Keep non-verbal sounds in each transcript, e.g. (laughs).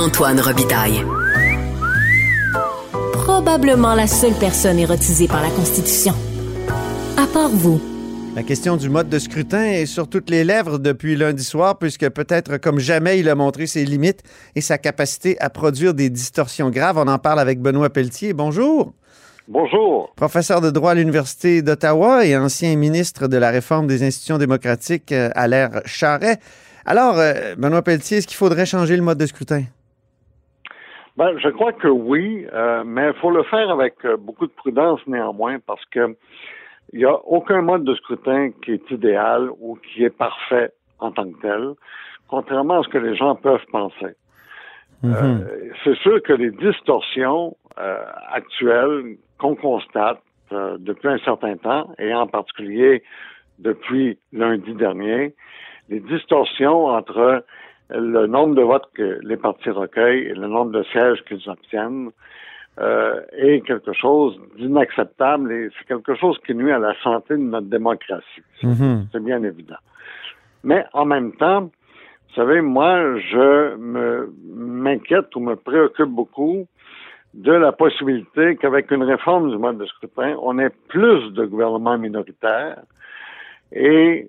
Antoine Robitaille. Probablement la seule personne érotisée par la Constitution. À part vous. La question du mode de scrutin est sur toutes les lèvres depuis lundi soir, puisque peut-être comme jamais, il a montré ses limites et sa capacité à produire des distorsions graves. On en parle avec Benoît Pelletier. Bonjour. Bonjour. Professeur de droit à l'Université d'Ottawa et ancien ministre de la Réforme des institutions démocratiques euh, à l'ère Charret. Alors, euh, Benoît Pelletier, est-ce qu'il faudrait changer le mode de scrutin? Ben, je crois que oui, euh, mais il faut le faire avec beaucoup de prudence néanmoins parce que il n'y a aucun mode de scrutin qui est idéal ou qui est parfait en tant que tel, contrairement à ce que les gens peuvent penser. Mhm. Euh, c'est sûr que les distorsions euh, actuelles qu'on constate euh, depuis un certain temps, et en particulier depuis lundi dernier, les distorsions entre le nombre de votes que les partis recueillent et le nombre de sièges qu'ils obtiennent euh, est quelque chose d'inacceptable et c'est quelque chose qui nuit à la santé de notre démocratie. Mhm. C'est bien évident. Mais en même temps, vous savez, moi, je me m'inquiète ou me préoccupe beaucoup de la possibilité qu'avec une réforme du mode de scrutin, on ait plus de gouvernements minoritaires et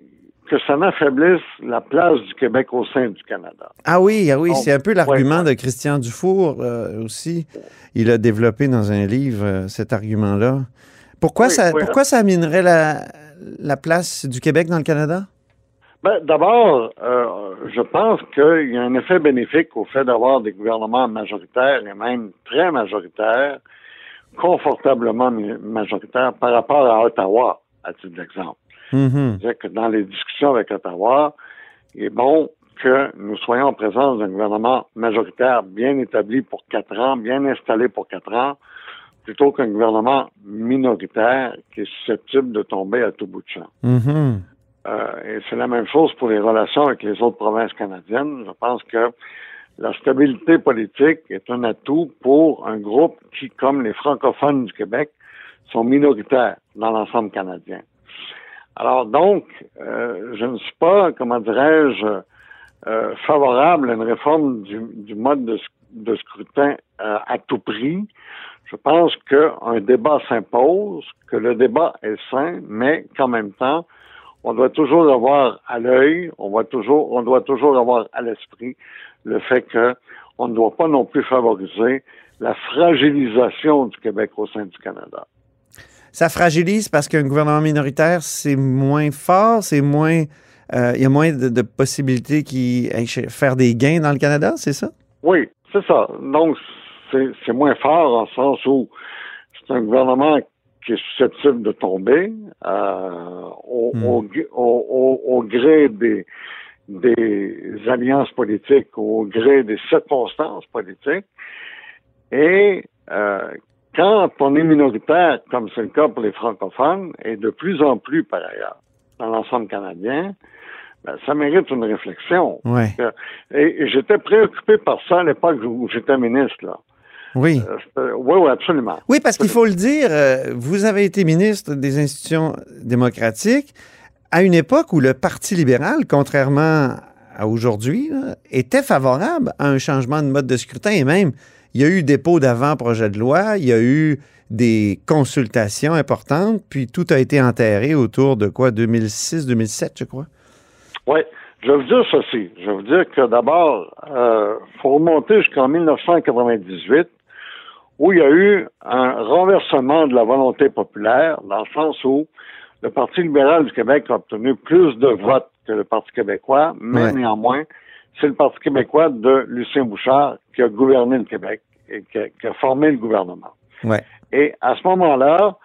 que ça n'affaiblisse la place du Québec au sein du Canada. Ah oui, ah oui, c'est un peu l'argument ouais. de Christian Dufour euh, aussi. Il a développé dans un livre euh, cet argument-là. Pourquoi, Oui, ça, oui. pourquoi ça minerait la, la place du Québec dans le Canada? Ben, D'abord, euh, je pense qu'il y a un effet bénéfique au fait d'avoir des gouvernements majoritaires et même très majoritaires, confortablement majoritaires par rapport à Ottawa, à titre d'exemple. Mhm. C'est-à-dire que dans les discussions avec Ottawa, il est bon que nous soyons en présence d'un gouvernement majoritaire bien établi pour quatre ans, bien installé pour quatre ans, plutôt qu'un gouvernement minoritaire qui est susceptible de tomber à tout bout de champ. Mhm. Euh, et c'est la même chose pour les relations avec les autres provinces canadiennes. Je pense que la stabilité politique est un atout pour un groupe qui, comme les francophones du Québec, sont minoritaires dans l'ensemble canadien. Alors donc, euh, je ne suis pas, comment dirais-je, euh, favorable à une réforme du, du mode de, sc- de scrutin euh, à tout prix. Je pense qu'un débat s'impose, que le débat est sain, mais qu'en même temps, on doit toujours avoir à l'œil, on doit toujours, on doit toujours avoir à l'esprit le fait que on ne doit pas non plus favoriser la fragilisation du Québec au sein du Canada. Ça fragilise parce qu'un gouvernement minoritaire, c'est moins fort, c'est moins. euh, Il y a moins de, de possibilités qui faire des gains dans le Canada, c'est ça? Oui, c'est ça. Donc, c'est moins fort en sens où c'est un gouvernement qui est susceptible de tomber euh, au, Hmm. au, au- au- au gré des, des alliances politiques, au gré des circonstances politiques. Et euh, quand on est minoritaire, comme c'est le cas pour les francophones, et de plus en plus par ailleurs dans l'ensemble canadien, ben, ça mérite une réflexion. Ouais. Et, et j'étais préoccupé par ça à l'époque où j'étais ministre. Là. Oui. Euh, oui, oui, absolument. Oui, parce qu'il faut le dire, euh, vous avez été ministre des institutions démocratiques à une époque où le Parti libéral, contrairement à aujourd'hui, était favorable à un changement de mode de scrutin et même il y a eu dépôt d'avant-projet de loi, il y a eu des consultations importantes, puis tout a été enterré autour de quoi, 2006-2007, je crois. Oui. Je vais vous dire ceci. Je vais vous dire que d'abord, euh, faut remonter jusqu'en 1998, où il y a eu un renversement de la volonté populaire, dans le sens où le Parti libéral du Québec a obtenu plus de votes que le Parti québécois, mais Ouais. néanmoins, c'est le Parti québécois de Lucien Bouchard qui a gouverné le Québec et qui a, qui a formé le gouvernement. Ouais. Et à ce moment-là,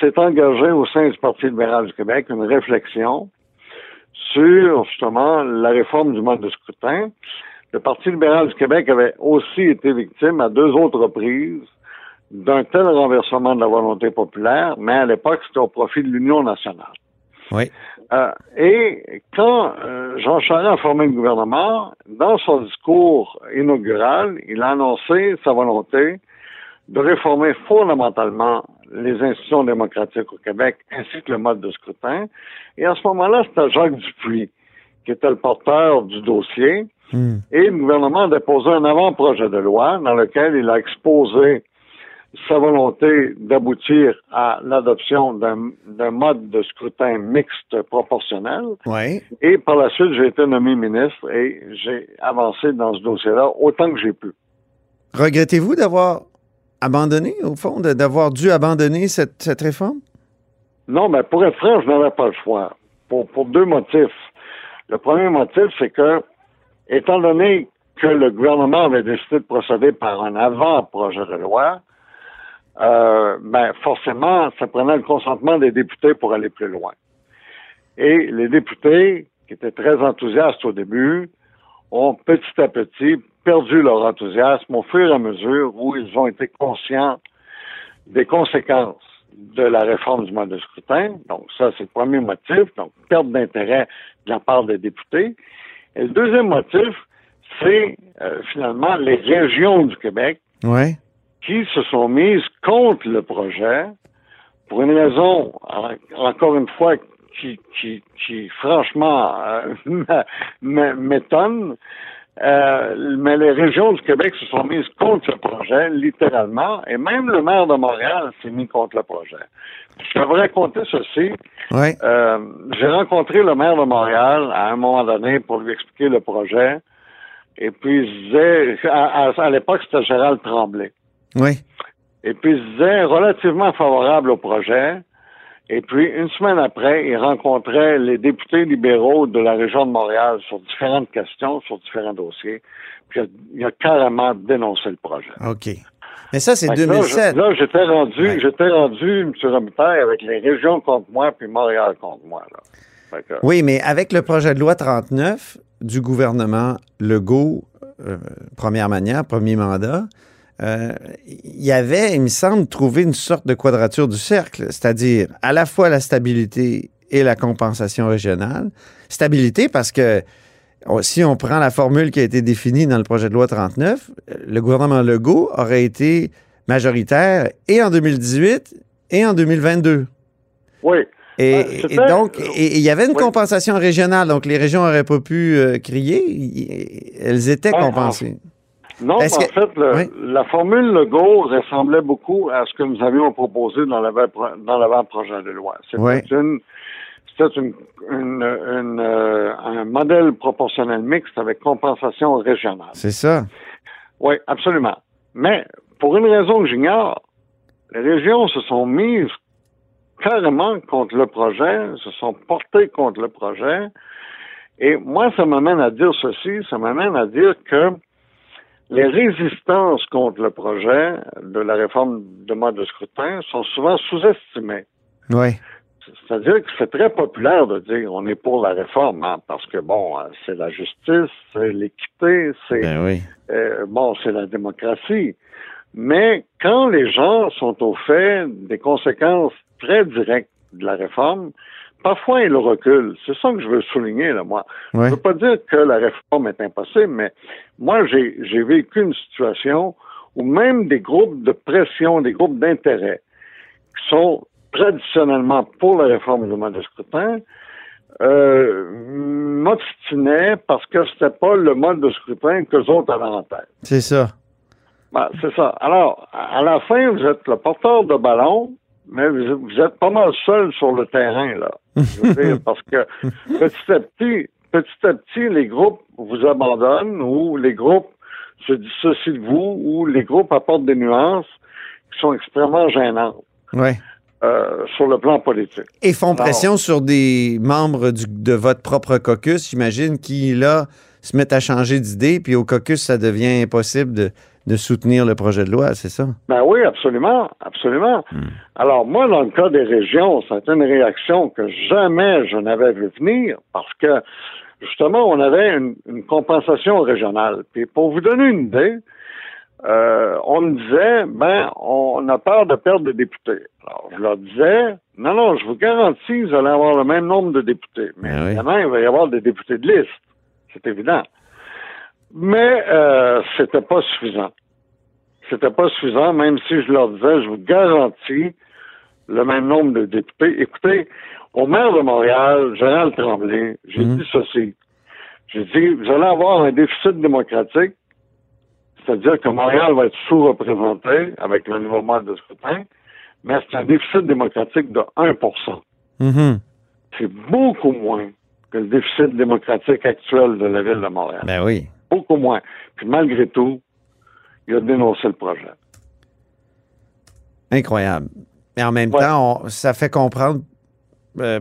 s'est engagé au sein du Parti libéral du Québec une réflexion sur justement la réforme du mode de scrutin. Le Parti libéral du Québec avait aussi été victime à deux autres reprises d'un tel renversement de la volonté populaire, mais à l'époque, c'était au profit de l'Union nationale. Oui. Euh, et quand euh, Jean Charest a formé le gouvernement, dans son discours inaugural, il a annoncé sa volonté de réformer fondamentalement les institutions démocratiques au Québec ainsi que le mode de scrutin. Et à ce moment-là, c'était Jacques Dupuis qui était le porteur du dossier. Hmm. Et le gouvernement a déposé un avant-projet de loi dans lequel il a exposé sa volonté d'aboutir à l'adoption d'un mode de scrutin mixte proportionnel. Oui. Et par la suite, j'ai été nommé ministre et j'ai avancé dans ce dossier-là autant que j'ai pu. Regrettez-vous d'avoir abandonné, au fond, d'avoir dû abandonner cette, cette réforme? Non, mais pour être franc, je n'avais pas le choix. Pour, pour deux motifs. Le premier motif, c'est que, étant donné que le gouvernement avait décidé de procéder par un avant-projet de loi, euh, ben forcément, ça prenait le consentement des députés pour aller plus loin. Et les députés, qui étaient très enthousiastes au début, ont petit à petit perdu leur enthousiasme au fur et à mesure où ils ont été conscients des conséquences de la réforme du mode de scrutin. Donc, ça, c'est le premier motif. Donc, perte d'intérêt de la part des députés. Et le deuxième motif, c'est euh, finalement les régions du Québec Oui. Qui se sont mises contre le projet pour une raison, en- encore une fois, qui, qui, qui franchement euh, (laughs) m'étonne. Euh, mais les régions du Québec se sont mises contre le projet, littéralement, et même le maire de Montréal s'est mis contre le projet. Je vais vous raconter ceci. Oui. Euh, J'ai rencontré le maire de Montréal à un moment donné pour lui expliquer le projet. Et puis, il se disait, à, à- à l'époque, c'était Gérald Tremblay. Oui. Et puis, il se disait relativement favorable au projet. Et puis, une semaine après, il rencontrait les députés libéraux de la région de Montréal sur différentes questions, sur différents dossiers. Puis, il a carrément dénoncé le projet. OK. Mais ça, c'est Fait que là, 2007. je- Là, j'étais rendu, Ouais. j'étais rendu, M. Robitaille, avec les régions contre moi, puis Montréal contre moi. Là. Fait que- Oui, mais avec le projet de loi 39 du gouvernement Legault, euh, première manière, premier mandat, euh, il y avait, il me semble, trouvé une sorte de quadrature du cercle, c'est-à-dire à la fois la stabilité et la compensation régionale. Stabilité parce que si on prend la formule qui a été définie dans le projet de loi 39, euh, le gouvernement Legault aurait été majoritaire et en 2018 et en 2022. Oui. Et, Ah, et donc, il y avait une Oui. compensation régionale, donc les régions n'auraient pas pu euh, crier, elles étaient Ah, compensées. Non, en que- fait, le- Oui. la formule Legault ressemblait beaucoup à ce que nous avions proposé dans l'avant- dans l'avant-projet de loi. C'était Oui. une, c'était une, une- une, euh, un modèle proportionnel mixte avec compensation régionale. C'est ça. Oui, absolument. Mais, pour une raison que j'ignore, les régions se sont mises carrément contre le projet, se sont portées contre le projet. Et moi, ça m'amène à dire ceci, ça m'amène à dire que les résistances contre le projet de la réforme de mode de scrutin sont souvent sous-estimées. Oui. C'est-à-dire que c'est très populaire de dire on est pour la réforme, hein, parce que bon, euh, c'est la justice, c'est l'équité, c'est Ben oui. euh, bon, c'est la démocratie. Mais quand les gens sont au fait des conséquences très directes de la réforme, parfois ils reculent. C'est ça que je veux souligner, là, moi. Ouais. Je veux pas dire que la réforme est impossible, mais moi, j'ai vécu une situation où même des groupes de pression, des groupes d'intérêt qui sont traditionnellement pour la réforme du mode de scrutin, euh, m'obstinaient parce que c'était pas le mode de scrutin que les autres avaient en tête. C'est ça. Ben, c'est ça. Alors, à la fin, vous êtes le porteur de ballon, mais vous êtes pas mal seul sur le terrain, là. Je veux dire, parce que (laughs) petit à petit, petit à petit, les groupes vous abandonnent ou les groupes se dissocient de vous ou les groupes apportent des nuances qui sont extrêmement gênantes euh, sur le plan politique. Et font Alors- pression sur des membres du- de votre propre caucus, j'imagine, qui, là, se mettent à changer d'idée, puis au caucus, ça devient impossible de, de soutenir le projet de loi, c'est ça? Ben oui, absolument, absolument. Alors moi, dans le cas des régions, c'est une réaction que jamais je n'avais vu venir parce que justement, on avait une, une compensation régionale. Puis pour vous donner une idée, euh, on me disait, ben, on a peur de perdre des députés. Alors, je leur disais, non, non, je vous garantis, vous allez avoir le même nombre de députés. Mais Ben oui. évidemment, il va y avoir des députés de liste. C'est évident. Mais euh, c'était pas suffisant. C'était pas suffisant, même si je leur disais, je vous garantis le même nombre de députés. Écoutez, au maire de Montréal, Gérald Tremblay, j'ai Mhm. dit ceci. J'ai dit, vous allez avoir un déficit démocratique, c'est-à-dire que Montréal va être sous-représenté avec le nouveau mode de scrutin, mais c'est un déficit démocratique de 1 Mhm. C'est beaucoup moins que le déficit démocratique actuel de la ville de Montréal. Ben oui. Beaucoup moins. Puis malgré tout, il a dénoncé le projet. Incroyable. Mais en même Ouais. temps, on- ça fait comprendre. euh,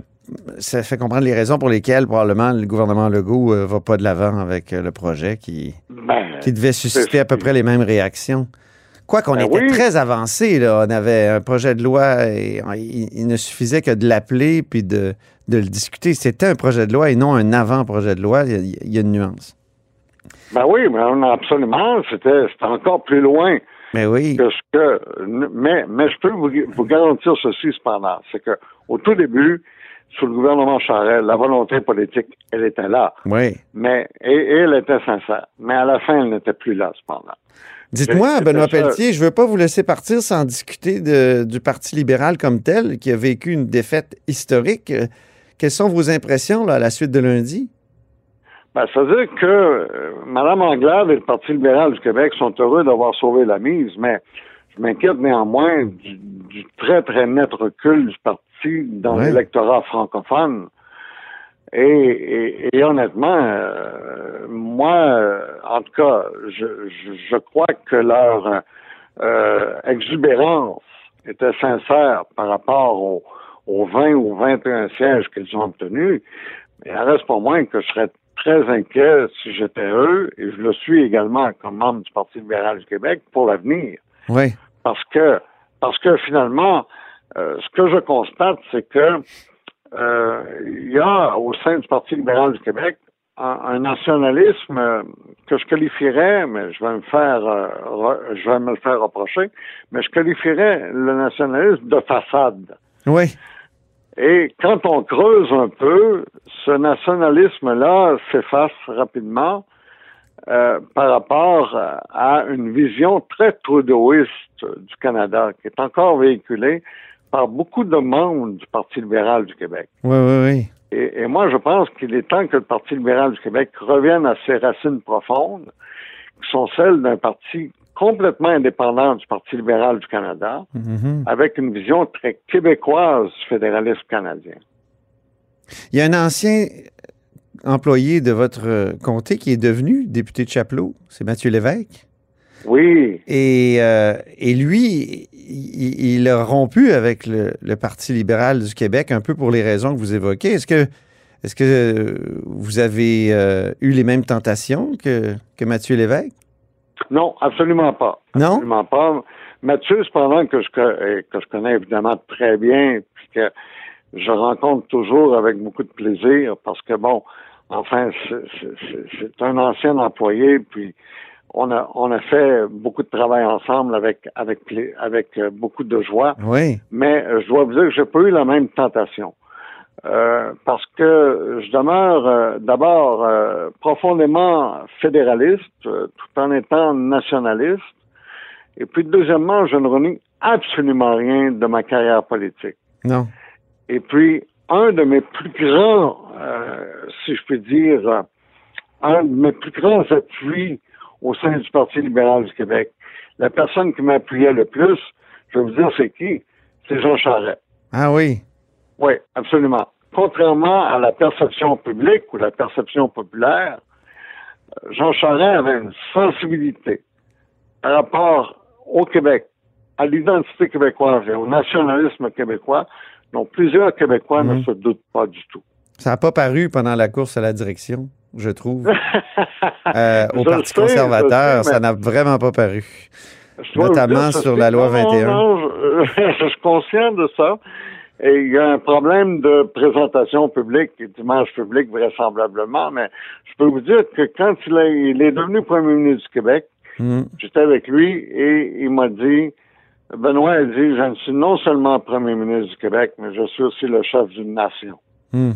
ça fait comprendre les raisons pour lesquelles probablement le gouvernement Legault ne va pas de l'avant avec euh, le projet qui, Ben, qui devait susciter à peu près les mêmes réactions. Quoi qu'on Ben était oui. très avancé, là. On avait un projet de loi et on- il, il ne suffisait que de l'appeler puis de, de le discuter. C'était un projet de loi et non un avant-projet de loi. Il y, a, il y a une nuance. Ben oui, mais absolument, c'était encore plus loin Mais oui. que ce que. Mais, mais je peux vous, vous garantir ceci cependant, c'est que au tout début, sous le gouvernement Charest, la volonté politique, elle était là. Oui. Mais et, et elle était sincère. Mais à la fin, elle n'était plus là, cependant. Dites-moi, Benoît. Pelletier, je ne veux pas vous laisser partir sans discuter de- du Parti libéral comme tel, qui a vécu une défaite historique. Quelles sont vos impressions là, à la suite de lundi? Ben, ça veut dire que euh, Mme Anglade et le Parti libéral du Québec sont heureux d'avoir sauvé la mise, mais je m'inquiète néanmoins du, du très, très net recul du parti dans Ouais. l'électorat francophone. Et, et- et honnêtement, euh, moi, euh, en tout cas, je, je, je crois que leur euh, exubérance était sincère par rapport aux, aux 20 ou 21 sièges qu'ils ont obtenus. Mais il en reste pas moins que je serais très inquiet si j'étais eux, et je le suis également comme membre du Parti libéral du Québec, pour l'avenir. Oui. Parce que, parce que finalement, euh, ce que je constate, c'est que euh, il y a au sein du Parti libéral du Québec un, un nationalisme euh, que je qualifierais, mais je vais me faire, euh, re- je vais me le faire reprocher, mais je qualifierais le nationalisme de façade. Oui. Et quand on creuse un peu, ce nationalisme-là s'efface rapidement euh, par rapport à une vision très trudeauiste du Canada, qui est encore véhiculée par beaucoup de membres du Parti libéral du Québec. Oui, oui, oui. Et, et moi, je pense qu'il est temps que le Parti libéral du Québec revienne à ses racines profondes, qui sont celles d'un parti complètement indépendant du Parti libéral du Canada, Mhm. avec une vision très québécoise du fédéralisme canadien. Il y a un ancien employé de votre comté qui est devenu député de Chapelot, c'est Mathieu Lévesque. Oui, Et, euh, et lui, il, il a rompu avec le, le Parti libéral du Québec un peu pour les raisons que vous évoquez. Est-ce que, est-ce que vous avez euh, eu les mêmes tentations que, que Mathieu Lévesque? Non, absolument pas. Non? Absolument pas. Mathieu, cependant, que je, euh, que je connais évidemment très bien, puis que je rencontre toujours avec beaucoup de plaisir, parce que, bon, enfin, c'est- un ancien employé, puis on a, on a fait beaucoup de travail ensemble avec, avec, avec euh, beaucoup de joie. Oui. mais euh, je dois vous dire que j'ai pas eu la même tentation. Euh, parce que je demeure euh, d'abord euh, profondément fédéraliste, euh, tout en étant nationaliste. Et puis deuxièmement, je ne renie absolument rien de ma carrière politique. Non. Et puis, un de mes plus grands, euh, si je puis dire, un de mes plus grands appuis au sein du Parti libéral du Québec, la personne qui m'appuyait le plus, je vais vous dire c'est qui? C'est Jean Charest. Ah oui. Oui, absolument. Contrairement à la perception publique ou la perception populaire, euh, Jean Charest avait une sensibilité par rapport au Québec, à l'identité québécoise et au nationalisme québécois dont plusieurs Québécois ne Mhm. se doutent pas du tout. Ça n'a pas paru pendant la course à la direction, je trouve. (laughs) Euh, au Je Parti sais, conservateur, sais, ça n'a vraiment pas paru. Notamment sur la loi Non, non, 21. non, je, (laughs) je suis conscient de ça. Et il y a un problème de présentation publique et d'image publique vraisemblablement, mais je peux vous dire que quand il, a- il est devenu premier ministre du Québec, Mhm. j'étais avec lui et il m'a dit, Benoît, il dit, je ne suis non seulement premier ministre du Québec, mais je suis aussi le chef d'une nation. Mhm.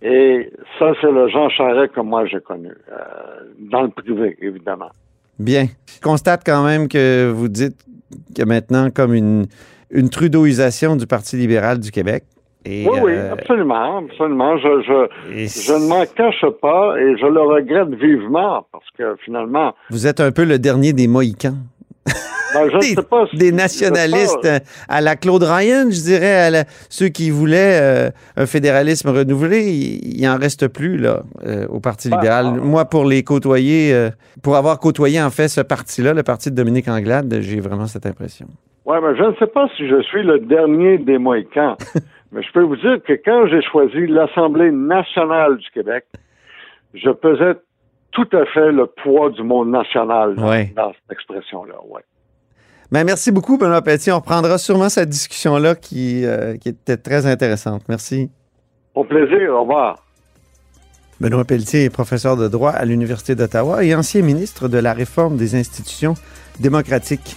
Et ça, c'est le Jean Charest que moi j'ai connu, euh, dans le privé, évidemment. Bien. Je constate quand même que vous dites a maintenant comme une, une trudeauisation du Parti libéral du Québec. oui, oui, euh, absolument, absolument. Je, je, ne m'en cache pas et je le regrette vivement parce que finalement. Vous êtes un peu le dernier des Mohicans. Ben, je des, (laughs) sais pas des nationalistes à la Claude Ryan, je dirais, à ceux qui voulaient euh, un fédéralisme renouvelé, il, en reste plus là euh, au Parti ben, libéral. Ah. Moi, pour les côtoyer, pour avoir côtoyé en fait ce parti-là, le parti de Dominique Anglade, j'ai vraiment cette impression. Oui, mais je ne sais pas si je suis le dernier des Mohicans. (laughs) Mais je peux vous dire que quand j'ai choisi l'Assemblée nationale du Québec, je pesais tout à fait le poids du monde national dans, cette expression-là. Ouais. Ben, merci beaucoup, Benoît Pelletier. On reprendra sûrement cette discussion-là qui, euh, qui était très intéressante. Merci. Au plaisir. Au revoir. Benoît Pelletier est professeur de droit à l'Université d'Ottawa et ancien ministre de la Réforme des institutions démocratiques.